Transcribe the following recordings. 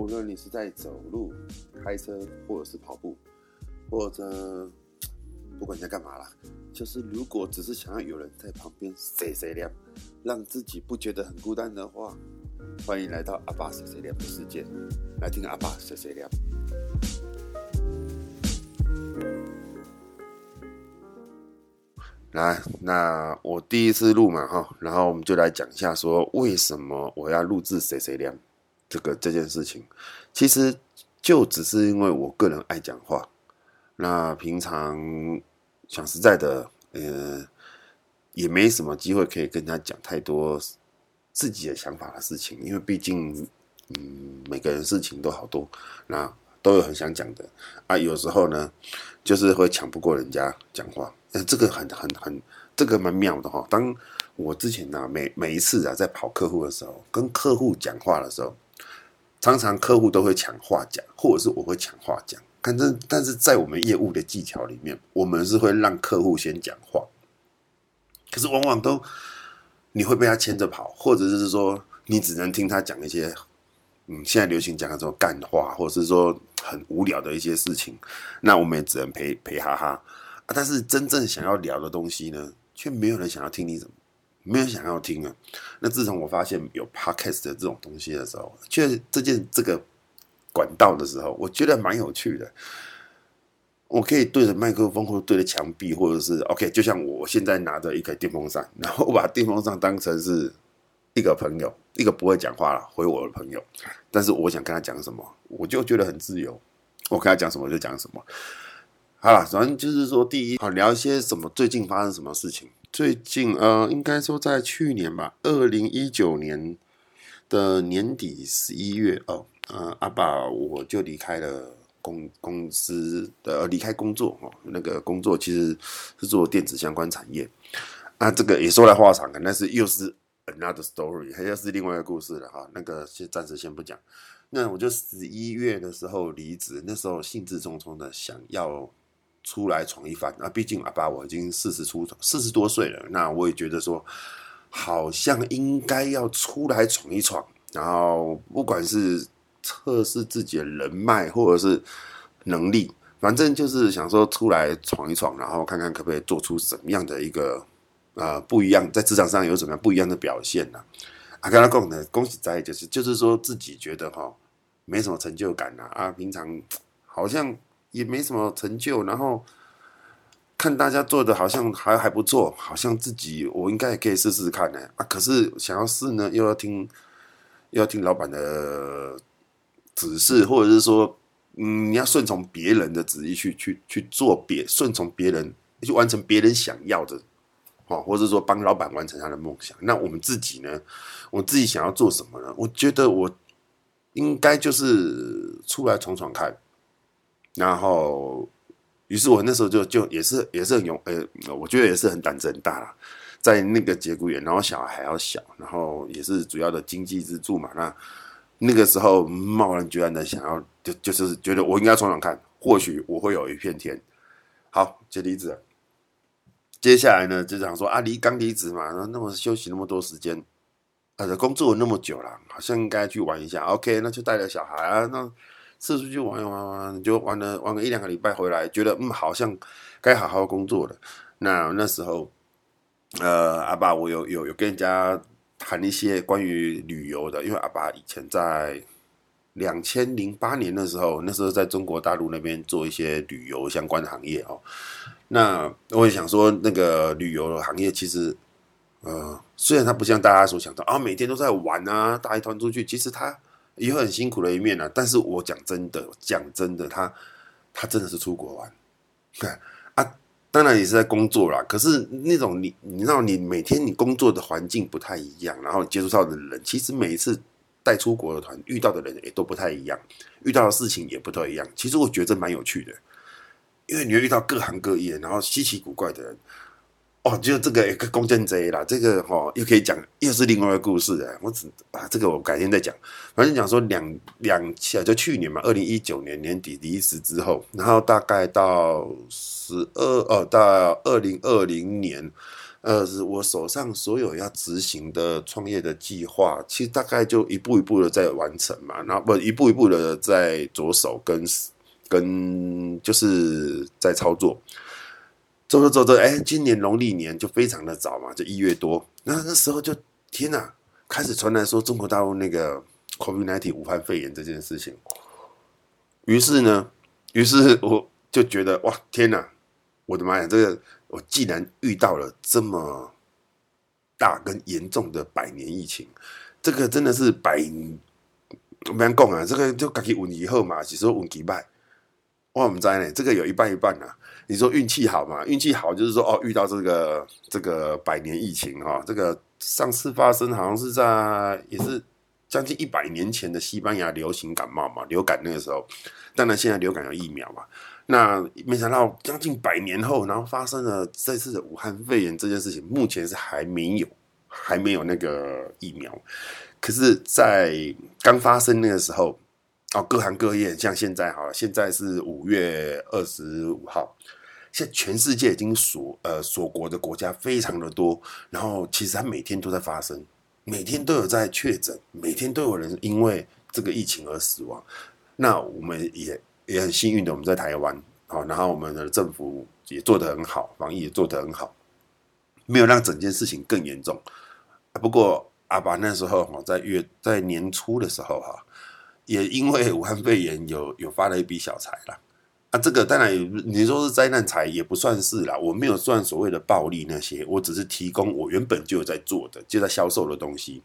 无论你是在走路、开车，或者是跑步，或者不管你在干嘛啦，就是如果只是想要有人在旁边碎碎念，让自己不觉得很孤单的话，欢迎来到阿爸碎碎念的世界，来听阿爸碎碎念。来，那我第一次录嘛，哈，然后我们就来讲一下，说为什么我要录制碎碎念这个这件事情。其实就只是因为我个人爱讲话，那平常讲实在的，呃，也没什么机会可以跟他讲太多自己的想法的事情，因为毕竟，嗯，每个人事情都好多，那都有很想讲的啊，有时候呢，就是会抢不过人家讲话。呃，这个很很很，这个蛮妙的哈。当我之前呢，每每一次啊，在跑客户的时候，跟客户讲话的时候，常常客户都会抢话讲，或者是我会抢话讲。反正但是在我们业务的技巧里面，我们是会让客户先讲话，可是往往都你会被他牵着跑，或者是说你只能听他讲一些，嗯，现在流行讲的这种干话，或者是说很无聊的一些事情，那我们也只能陪陪哈哈。但是真正想要聊的东西呢，却没有人想要听你怎么，没有想要听啊。那自从我发现有 podcast 的这种东西的时候，却这件这个管道的时候，我觉得蛮有趣的。我可以对着麦克风，或者对着墙壁，或者是 OK，就像我现在拿着一个电风扇，然后我把电风扇当成是一个朋友，一个不会讲话了回我的朋友。但是我想跟他讲什么，我就觉得很自由，我跟他讲什么就讲什么。好了，反正就是说，第一，好聊一些什么最近发生什么事情。最近呃，应该说在去年吧，二零一九年的年底十一月哦，呃，阿爸我就离开了公公司的，离开工作哦，那个工作其实是做电子相关产业。啊，这个也说来话长，但是又是 another story，还又是另外一个故事了哈。那个先暂时先不讲。那我就十一月的时候离职，那时候兴致冲冲的想要。出来闯一番啊！毕竟阿爸我已经四十出头，四十多岁了，那我也觉得说，好像应该要出来闯一闯。然后不管是测试自己的人脉或者是能力，反正就是想说出来闯一闯，然后看看可不可以做出什么样的一个呃不一样，在职场上有什么样不一样的表现呢？啊，跟他讲呢，恭喜在就是就是说自己觉得哈没什么成就感呐啊，平常好像。也没什么成就，然后看大家做的好像还还不错，好像自己我应该也可以试试看呢啊！可是想要试呢，又要听又要听老板的指示，或者是说，嗯，你要顺从别人的旨意去去去做别顺从别人去完成别人想要的，哦，或者说帮老板完成他的梦想。那我们自己呢？我自己想要做什么呢？我觉得我应该就是出来闯闯看。然后，于是我那时候就就也是也是很勇，呃，我觉得也是很胆子很大啦，在那个节骨眼，然后小孩还要小，然后也是主要的经济支柱嘛。那那个时候贸然决然的想要，就就是觉得我应该闯闯看，或许我会有一片天。好，接离职。接下来呢，就想说啊，离刚离职嘛，那么休息那么多时间，呃，工作那么久了，好像应该去玩一下。OK，那就带着小孩啊，那。四处去玩一玩玩，就玩了玩个一两个礼拜回来，觉得嗯，好像该好好工作了。那那时候，呃，阿爸我有有有跟人家谈一些关于旅游的，因为阿爸以前在两千零八年的时候，那时候在中国大陆那边做一些旅游相关的行业哦。那我也想说，那个旅游的行业其实，呃，虽然它不像大家所想的啊，每天都在玩啊，大一团出去，其实它。也有很辛苦的一面、啊，但是我讲真的，讲真的，他他真的是出国玩，啊，当然也是在工作啦。可是那种你你知道，你每天你工作的环境不太一样，然后接触到的人，其实每一次带出国的团遇到的人也都不太一样，遇到的事情也不太一样。其实我觉得蛮有趣的，因为你会遇到各行各业，然后稀奇古怪的人。哦，就这个一个弓箭贼啦，这个哈、又可以讲，又是另外一个故事哎。我只啊，这个我改天再讲。反正讲说两两期就去年嘛，二零一九年年底离职之后，然后大概到十二哦，到二零二零年呃，是我手上所有要执行的创业的计划，其实大概就一步一步的在完成嘛，然后不一步一步的在着手跟跟就是在操作，走着走着，哎，今年农历年就非常的早嘛，就一月多，那那时候就天哪，开始传来说中国大陆那个 COVID-19 武汉肺炎这件事情，于是呢，于是我就觉得哇，天哪，我的妈呀，这个。我既然遇到了这么大跟严重的百年疫情，这个真的是百，我们讲啊，这个就自己运气好嘛，是说运气败，我们在呢，这个有一半一半啊。你说运气好嘛？运气好就是说哦，遇到这个这个百年疫情哈，这个上次发生好像是在也是将近一百年前的西班牙流行感冒嘛，流感那个时候，当然现在流感有疫苗嘛。那没想到将近百年后，然后发生了这次的武汉肺炎这件事情，目前是还没有，还没有那个疫苗。可是，在刚发生那个时候，哦，各行各业像现在哈，现在是五月二十五号，现在全世界已经锁呃锁国的国家非常的多，然后其实它每天都在发生，每天都有在确诊，每天都有人因为这个疫情而死亡。那我们也。也很幸运的，我们在台湾，好，然后我们的政府也做得很好，防疫也做得很好，没有让整件事情更严重。不过阿爸那时候哈，在月在年初的时候哈，也因为武汉肺炎有有发了一笔小财啦。啊，这个当然你说是灾难财也不算是啦，我没有算所谓的暴利那些，我只是提供我原本就有在做的，就在销售的东西。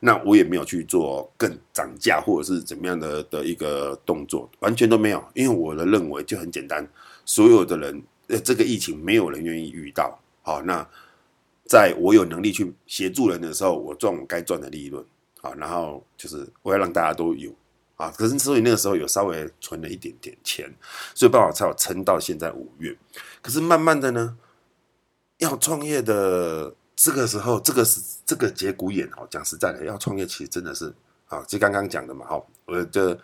那我也没有去做更涨价或者是怎么样的的一个动作，完全都没有，因为我的认为就很简单，所有的人，呃，这个疫情没有人愿意遇到，好，那在我有能力去协助人的时候，我赚我该赚的利润，好，然后就是我要让大家都有，啊，可是所以那个时候有稍微存了一点点钱，所以办法才有撑到现在五月，可是慢慢的呢，要创业的。这个时候，这个是这个节骨眼哦。讲实在的，要创业其实真的是啊，就刚刚讲的嘛，哈，我的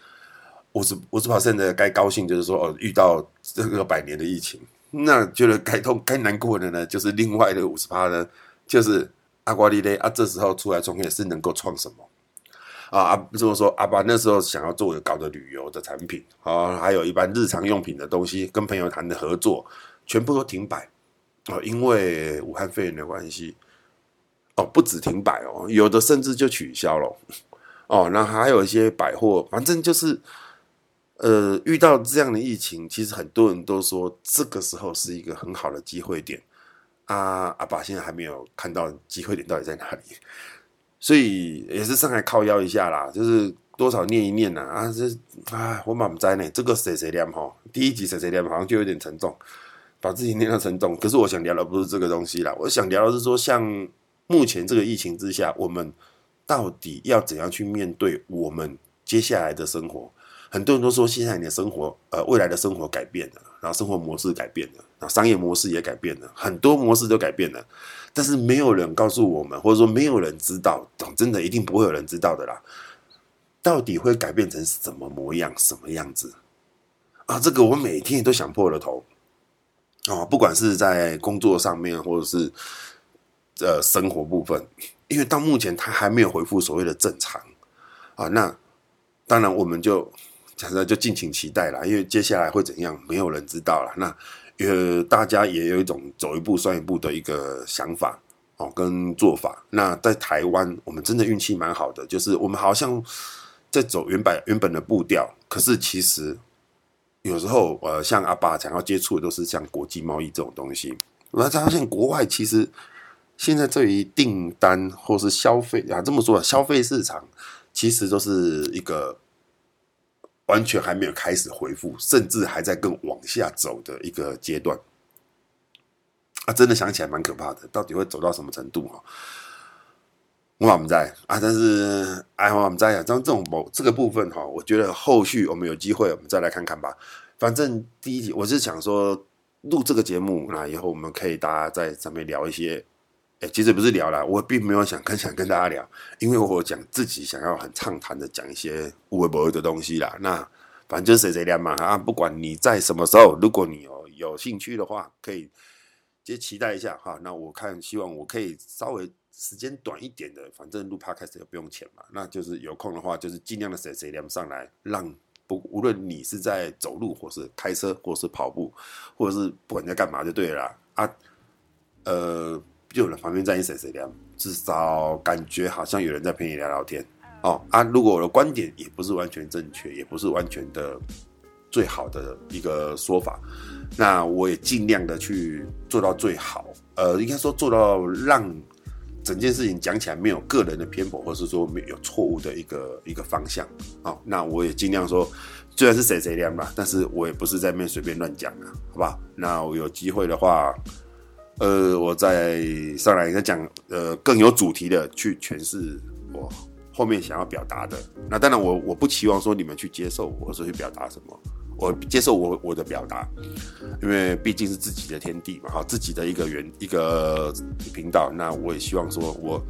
五十五十趴现在该高兴就是说哦，遇到这个百年的疫情，那觉得该痛该难过的呢，就是另外的五十趴呢，就是阿瓜利嘞啊，这时候出来创业是能够创什么啊？啊，这么说，阿爸那时候想要做搞的旅游的产品啊，还有一般日常用品的东西，跟朋友谈的合作，全部都停摆。哦，因为武汉肺炎的关系，哦，不止停摆哦，有的甚至就取消了，哦，那还有一些百货，反正就是，呃，遇到这样的疫情，其实很多人都说这个时候是一个很好的机会点，啊，阿爸现在还没有看到机会点到底在哪里，所以也是上来靠腰一下啦，就是多少念一念呐，啊，这啊，我满不在呢，这个谁谁念哈，第一集谁谁念好像就有点沉重。把自己念到沉重，可是我想聊的不是这个东西啦，我想聊的是说，像目前这个疫情之下，我们到底要怎样去面对我们接下来的生活？很多人都说，现在你的生活，呃，未来的生活改变了，然后生活模式改变了，然后商业模式也改变了，很多模式都改变了，但是没有人告诉我们，或者说没有人知道，真的一定不会有人知道的啦，到底会改变成什么模样，什么样子？啊，这个我每天都想破了头。哦，不管是在工作上面，或者是呃生活部分，因为到目前他还没有恢复所谓的正常啊，那当然我们就假设就敬请期待啦，因为接下来会怎样，没有人知道啦。那呃，大家也有一种走一步算一步的一个想法哦，跟做法。那在台湾，我们真的运气蛮好的，就是我们好像在走原本原本的步调，可是其实。有时候，呃，像阿爸想要接触的都是像国际贸易这种东西。我才发现，国外其实现在对于订单或是消费啊，这么说，消费市场其实都是一个完全还没有开始恢复，甚至还在更往下走的一个阶段。啊，真的想起来蛮可怕的，到底会走到什么程度啊？我们在啊，但是哎，我们在啊，像这种某这个部分哈，我觉得后续我们有机会，我们再来看看吧。反正第一集我是想说录这个节目，那以后我们可以大家在上面聊一些，哎，其实不是聊啦，我并没有想跟想跟大家聊，因为我讲自己想要很畅谈的讲一些无微不微的东西啦。那反正就是谁谁聊嘛啊，不管你在什么时候，如果你有有兴趣的话，可以就期待一下哈。那我看，希望我可以稍微时间短一点的，反正录 Podcast 也不用钱嘛。那就是有空的话，就是尽量的谁谁连上来，让不无论你是在走路，或是开车，或是跑步，或者是不管在干嘛就对了啊。呃，就有人旁边站一谁谁连，至少感觉好像有人在陪你聊聊天哦啊。如果我的观点也不是完全正确，也不是完全的。最好的一个说法，那我也尽量的去做到最好。呃，应该说做到让整件事情讲起来没有个人的偏颇，或是说没有错误的一个一个方向。好，那我也尽量说，虽然是谁谁亮吧，但是我也不是在那随便乱讲的，好吧？那我有机会的话，呃，我再上来再讲，呃，更有主题的去诠释我后面想要表达的。那当然我，我不期望说你们去接受我，说去表达什么。我接受我我的表达，因为毕竟是自己的天地嘛，哈，自己的一个原一个频道，那我也希望说我，我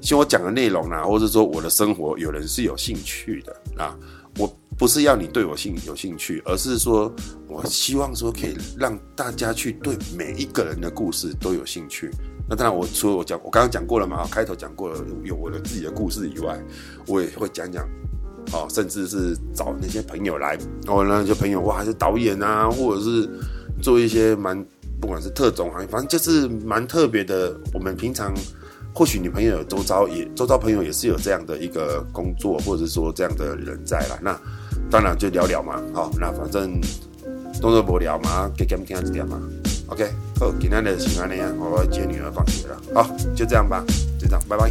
希望我讲的内容啊，或者说我的生活，有人是有兴趣的啊。不是要你对我兴有兴趣，而是说我希望说可以让大家去对每一个人的故事都有兴趣。那当然，我除了我讲，我刚刚讲过了嘛，开头讲过了，有我的自己的故事以外，我也会讲讲。哦，甚至是找那些朋友来，哦，那些朋友哇，还是导演啊，或者是做一些蛮，不管是特种行业，反正就是蛮特别的。我们平常或许你朋友周遭也周遭朋友也是有这样的一个工作，或者说这样的人在啦。那当然就聊聊嘛，好、那反正动作不聊嘛，给他们听下这点嘛。OK，好，今天的新闻呢，我接女儿放学了，好，就这样吧，就这样，拜拜。